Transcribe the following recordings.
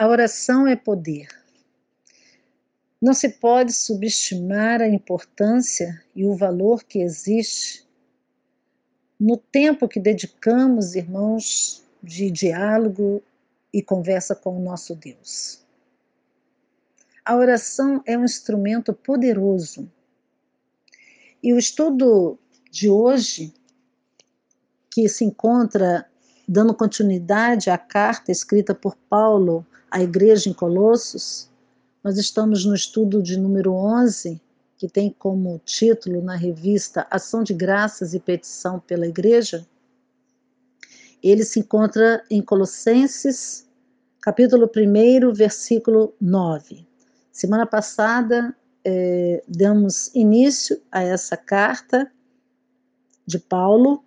A oração é poder. Não se pode subestimar a importância e o valor que existe no tempo que dedicamos, irmãos, de diálogo e conversa com o nosso Deus. A oração é um instrumento poderoso. E o estudo de hoje, que se encontra dando continuidade à carta escrita por Paulo à igreja em Colossos, nós estamos no estudo de número 11, que tem como título na revista Ação de Graças e Petição pela Igreja. Ele se encontra em Colossenses, capítulo 1, versículo 9. Semana passada é, damos início a essa carta de Paulo,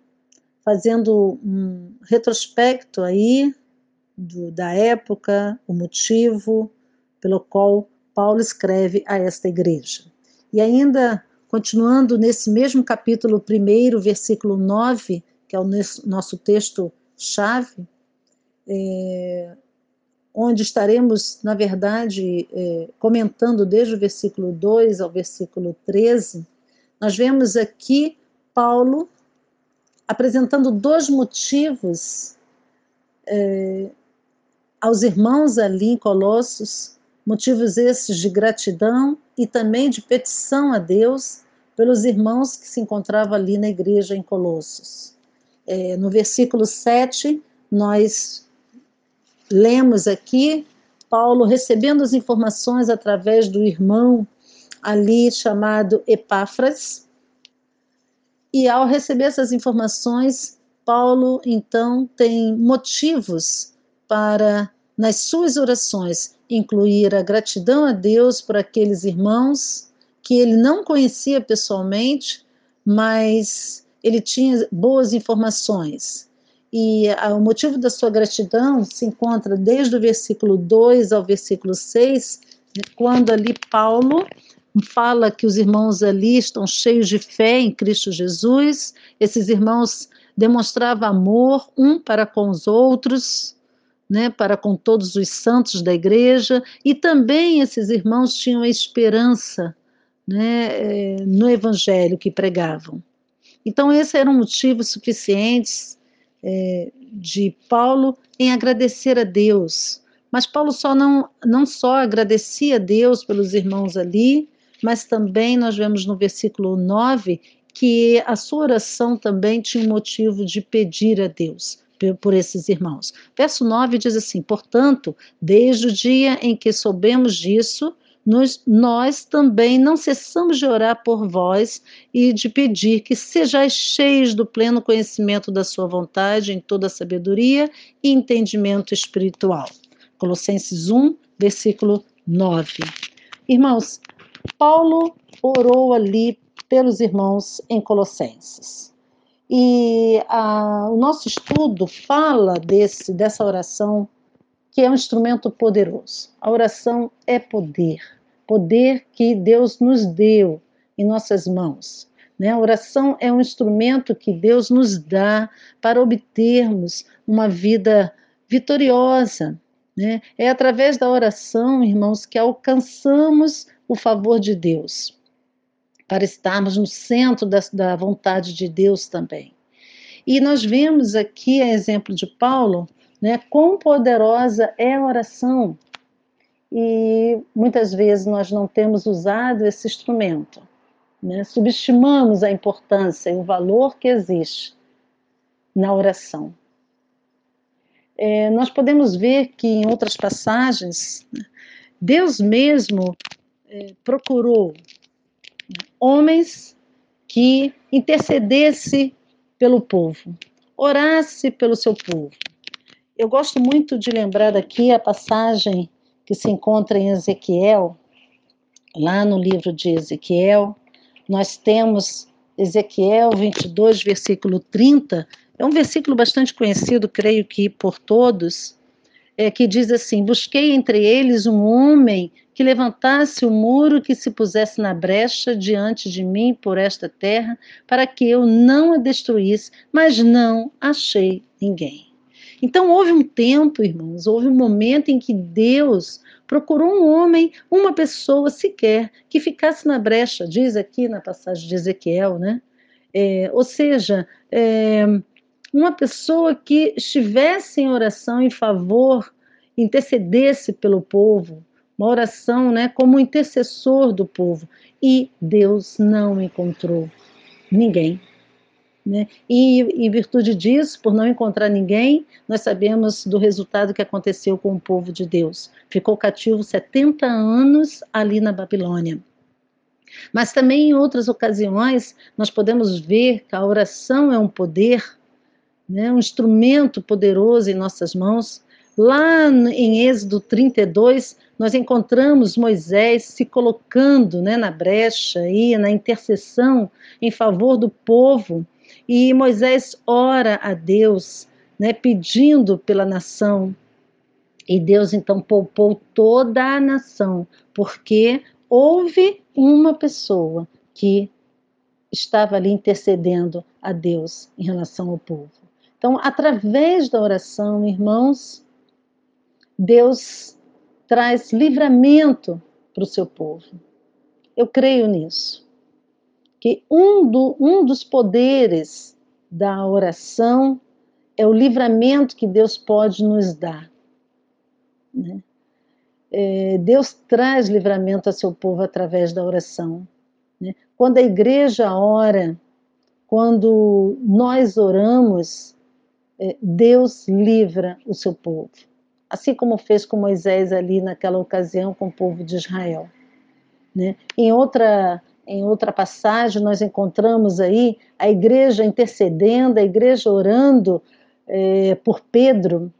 fazendo um retrospecto aí do, da época, o motivo pelo qual Paulo escreve a esta igreja. E ainda continuando nesse mesmo capítulo 1, versículo 9, que é o nosso texto-chave, é, onde estaremos, na verdade, é, comentando desde o versículo 2 ao versículo 13, nós vemos aqui Paulo apresentando dois motivos é, aos irmãos ali em Colossos, motivos esses de gratidão e também de petição a Deus pelos irmãos que se encontravam ali na igreja em Colossos. É, no versículo 7, nós lemos aqui Paulo recebendo as informações através do irmão ali chamado Epáfras, e ao receber essas informações, Paulo então tem motivos para, nas suas orações, incluir a gratidão a Deus por aqueles irmãos que ele não conhecia pessoalmente, mas ele tinha boas informações. E o motivo da sua gratidão se encontra desde o versículo 2 ao versículo 6, quando ali Paulo fala que os irmãos ali estão cheios de fé em Cristo Jesus, esses irmãos demonstravam amor um para com os outros, né, para com todos os santos da igreja, e também esses irmãos tinham esperança né, eh, no evangelho que pregavam. Então, esse era um motivo suficiente é, de Paulo em agradecer a Deus. Mas Paulo só não, não só agradecia a Deus pelos irmãos ali, mas também nós vemos no versículo 9 que a sua oração também tinha um motivo de pedir a Deus por esses irmãos. Verso 9 diz assim: Portanto, desde o dia em que soubemos disso, nós, nós, também não cessamos de orar por vós e de pedir que sejais cheios do pleno conhecimento da sua vontade em toda sabedoria e entendimento espiritual. Colossenses 1, versículo 9. Irmãos, Paulo orou ali pelos irmãos em Colossenses. E a, o nosso estudo fala desse, dessa oração que é um instrumento poderoso. A oração é poder, poder que Deus nos deu em nossas mãos. Né? A oração é um instrumento que Deus nos dá para obtermos uma vida vitoriosa. Né? É através da oração, irmãos, que alcançamos o favor de Deus, para estarmos no centro da, da vontade de Deus também. E nós vemos aqui, a exemplo de Paulo, né, quão poderosa é a oração. E muitas vezes nós não temos usado esse instrumento. Né? Subestimamos a importância e o valor que existe na oração. É, nós podemos ver que em outras passagens, Deus mesmo é, procurou homens que intercedesse pelo povo, orasse pelo seu povo. Eu gosto muito de lembrar aqui a passagem que se encontra em Ezequiel, lá no livro de Ezequiel, nós temos Ezequiel 22, versículo 30, é um versículo bastante conhecido, creio que por todos, é, que diz assim: Busquei entre eles um homem que levantasse o muro que se pusesse na brecha diante de mim por esta terra, para que eu não a destruísse, mas não achei ninguém. Então houve um tempo, irmãos, houve um momento em que Deus procurou um homem, uma pessoa sequer, que ficasse na brecha, diz aqui na passagem de Ezequiel, né? É, ou seja, é, uma pessoa que estivesse em oração em favor, intercedesse pelo povo, uma oração né, como intercessor do povo. E Deus não encontrou ninguém. Né? E em virtude disso, por não encontrar ninguém, nós sabemos do resultado que aconteceu com o povo de Deus. Ficou cativo 70 anos ali na Babilônia. Mas também em outras ocasiões, nós podemos ver que a oração é um poder, né? um instrumento poderoso em nossas mãos. Lá em Êxodo 32, nós encontramos Moisés se colocando né, na brecha e na intercessão em favor do povo e Moisés ora a Deus, né, pedindo pela nação. E Deus então poupou toda a nação, porque houve uma pessoa que estava ali intercedendo a Deus em relação ao povo. Então, através da oração, irmãos, Deus traz livramento para o seu povo. Eu creio nisso que um, do, um dos poderes da oração é o livramento que Deus pode nos dar. Né? É, Deus traz livramento ao seu povo através da oração. Né? Quando a igreja ora, quando nós oramos, é, Deus livra o seu povo. Assim como fez com Moisés ali naquela ocasião com o povo de Israel. Né? Em outra em outra passagem, nós encontramos aí a igreja intercedendo, a igreja orando é, por Pedro.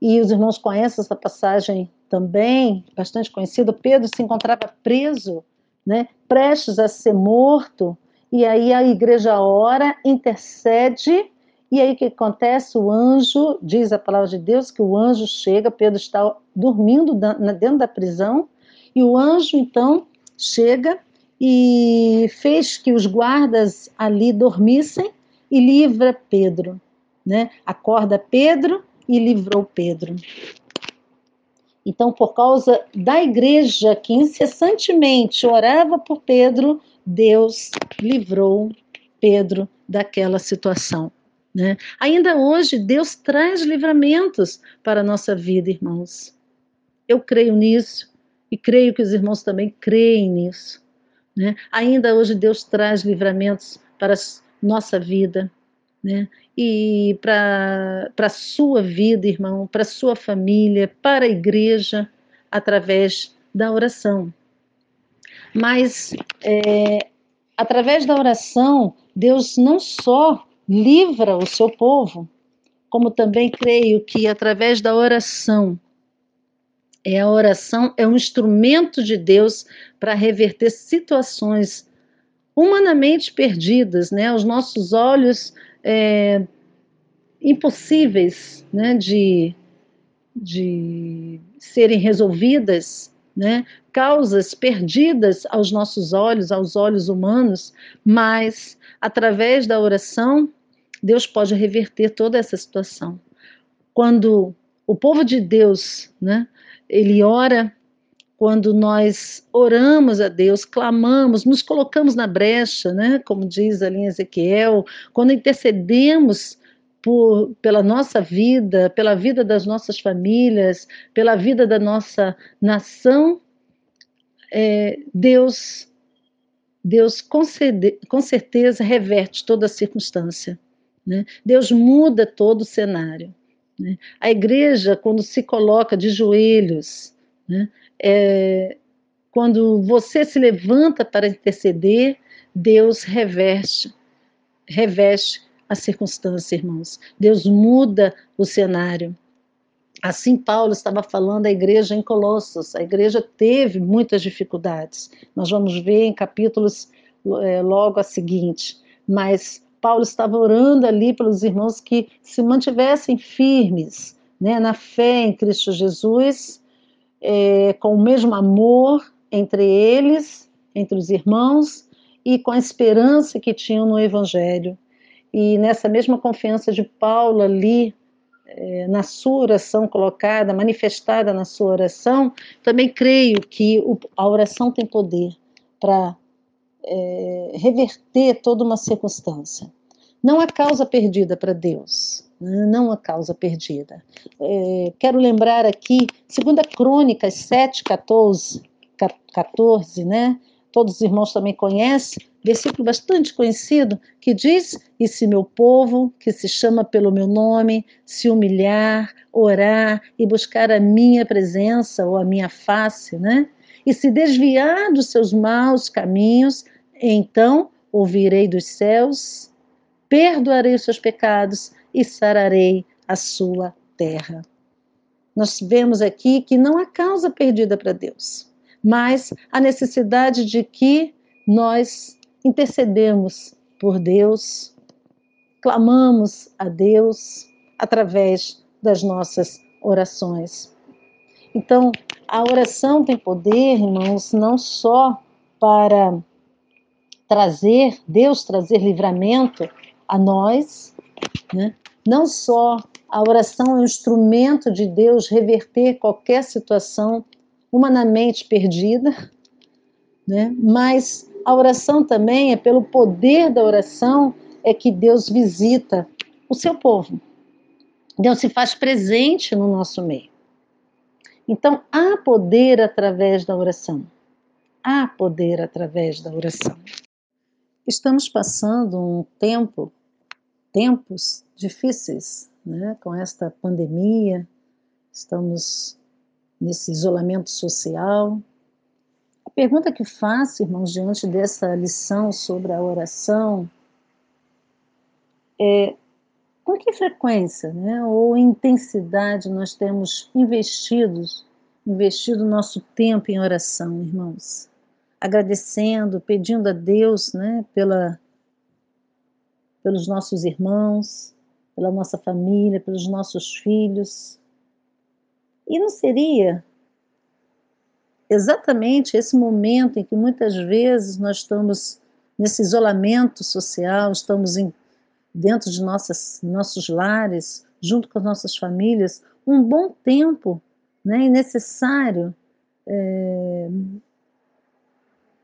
E os irmãos conhecem essa passagem também, bastante conhecida. Pedro se encontrava preso, né, prestes a ser morto, e aí a igreja ora, intercede, e aí o que acontece? O anjo, diz a palavra de Deus, que o anjo chega, Pedro está dormindo dentro da prisão, e o anjo então chega e fez que os guardas ali dormissem e livra Pedro, né? Acorda Pedro e livrou Pedro. Então, por causa da igreja que incessantemente orava por Pedro, Deus livrou Pedro daquela situação. Né? Ainda hoje, Deus traz livramentos para a nossa vida, irmãos. Eu creio nisso e creio que os irmãos também creem nisso. Né? Ainda hoje Deus traz livramentos para a nossa vida, né? e para a sua vida, irmão, para a sua família, para a igreja, através da oração. Mas é, através da oração, Deus não só livra o seu povo, como também creio que através da oração é a oração é um instrumento de Deus para reverter situações humanamente perdidas, né? Os nossos olhos é, impossíveis, né? De, de serem resolvidas, né? Causas perdidas aos nossos olhos, aos olhos humanos, mas através da oração Deus pode reverter toda essa situação. Quando o povo de Deus, né? ele ora quando nós oramos a Deus, clamamos, nos colocamos na brecha, né? Como diz ali em Ezequiel, quando intercedemos por, pela nossa vida, pela vida das nossas famílias, pela vida da nossa nação, é, Deus, Deus com, com certeza reverte toda a circunstância. Né? Deus muda todo o cenário. Né? A igreja, quando se coloca de joelhos, né, é, quando você se levanta para interceder, Deus reveste, reveste a circunstância, irmãos. Deus muda o cenário. Assim, Paulo estava falando à igreja em Colossos. A igreja teve muitas dificuldades. Nós vamos ver em capítulos é, logo a seguinte. Mas Paulo estava orando ali pelos irmãos que se mantivessem firmes né, na fé em Cristo Jesus, é, com o mesmo amor entre eles, entre os irmãos, e com a esperança que tinham no Evangelho. E nessa mesma confiança de Paulo ali, é, na sua oração colocada, manifestada na sua oração, também creio que o, a oração tem poder para é, reverter toda uma circunstância. Não há causa perdida para Deus, né? não há causa perdida. É, quero lembrar aqui, 2 Crônicas 7, 14, 14, né? Todos os irmãos também conhecem, versículo bastante conhecido, que diz: E se meu povo, que se chama pelo meu nome, se humilhar, orar e buscar a minha presença ou a minha face, né? E se desviar dos seus maus caminhos, então ouvirei dos céus, perdoarei os seus pecados e sararei a sua terra. Nós vemos aqui que não há causa perdida para Deus, mas a necessidade de que nós intercedemos por Deus, clamamos a Deus através das nossas orações. Então, a oração tem poder, irmãos, não só para trazer, Deus trazer livramento a nós, né? não só a oração é um instrumento de Deus reverter qualquer situação humanamente perdida, né? mas a oração também é pelo poder da oração é que Deus visita o seu povo. Deus se faz presente no nosso meio. Então há poder através da oração. Há poder através da oração. Estamos passando um tempo, tempos difíceis, né? com esta pandemia, estamos nesse isolamento social. A pergunta que faço, irmãos, diante dessa lição sobre a oração é com que frequência né, ou intensidade nós temos investido, investido nosso tempo em oração, irmãos? Agradecendo, pedindo a Deus né, pela, pelos nossos irmãos, pela nossa família, pelos nossos filhos. E não seria exatamente esse momento em que muitas vezes nós estamos nesse isolamento social, estamos em, dentro de nossas, nossos lares, junto com as nossas famílias, um bom tempo né, necessário é,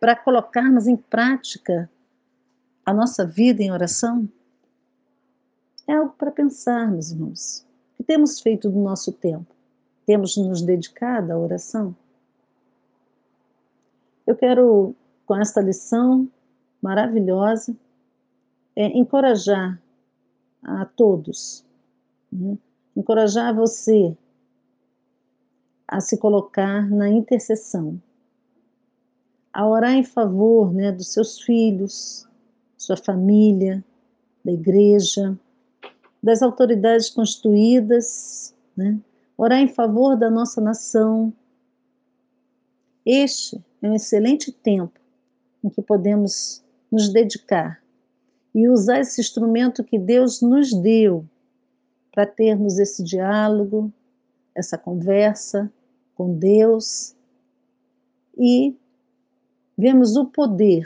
para colocarmos em prática a nossa vida em oração? É algo para pensarmos, irmãos. O que temos feito do nosso tempo? Temos nos dedicado à oração? Eu quero, com esta lição maravilhosa, é, encorajar a todos, né? encorajar você a se colocar na intercessão a orar em favor né, dos seus filhos, sua família, da igreja, das autoridades constituídas, né, orar em favor da nossa nação. Este é um excelente tempo em que podemos nos dedicar e usar esse instrumento que Deus nos deu para termos esse diálogo, essa conversa com Deus e vemos o poder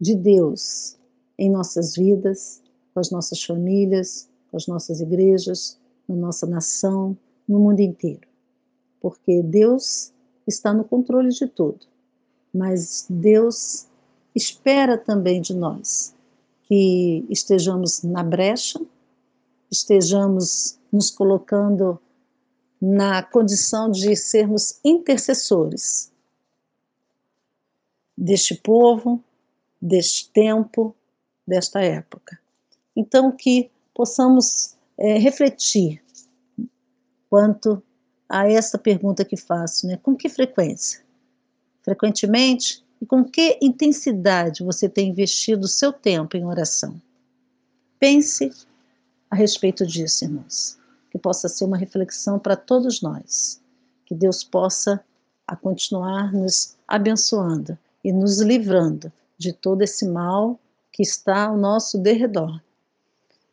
de Deus em nossas vidas, com as nossas famílias, com as nossas igrejas, na nossa nação, no mundo inteiro. Porque Deus está no controle de tudo, mas Deus espera também de nós que estejamos na brecha, estejamos nos colocando na condição de sermos intercessores deste povo, deste tempo, desta época. Então, que possamos é, refletir quanto a essa pergunta que faço, né? Com que frequência? Frequentemente? E com que intensidade você tem investido o seu tempo em oração? Pense a respeito disso, irmãos. Que possa ser uma reflexão para todos nós. Que Deus possa a continuar nos abençoando e nos livrando de todo esse mal que está ao nosso derredor.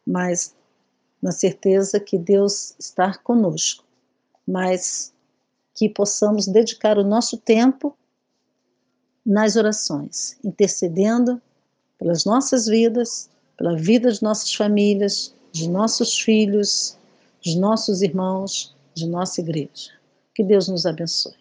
Mas na certeza que Deus está conosco, mas que possamos dedicar o nosso tempo nas orações, intercedendo pelas nossas vidas, pela vida de nossas famílias, de nossos filhos, de nossos irmãos, de nossa igreja. Que Deus nos abençoe.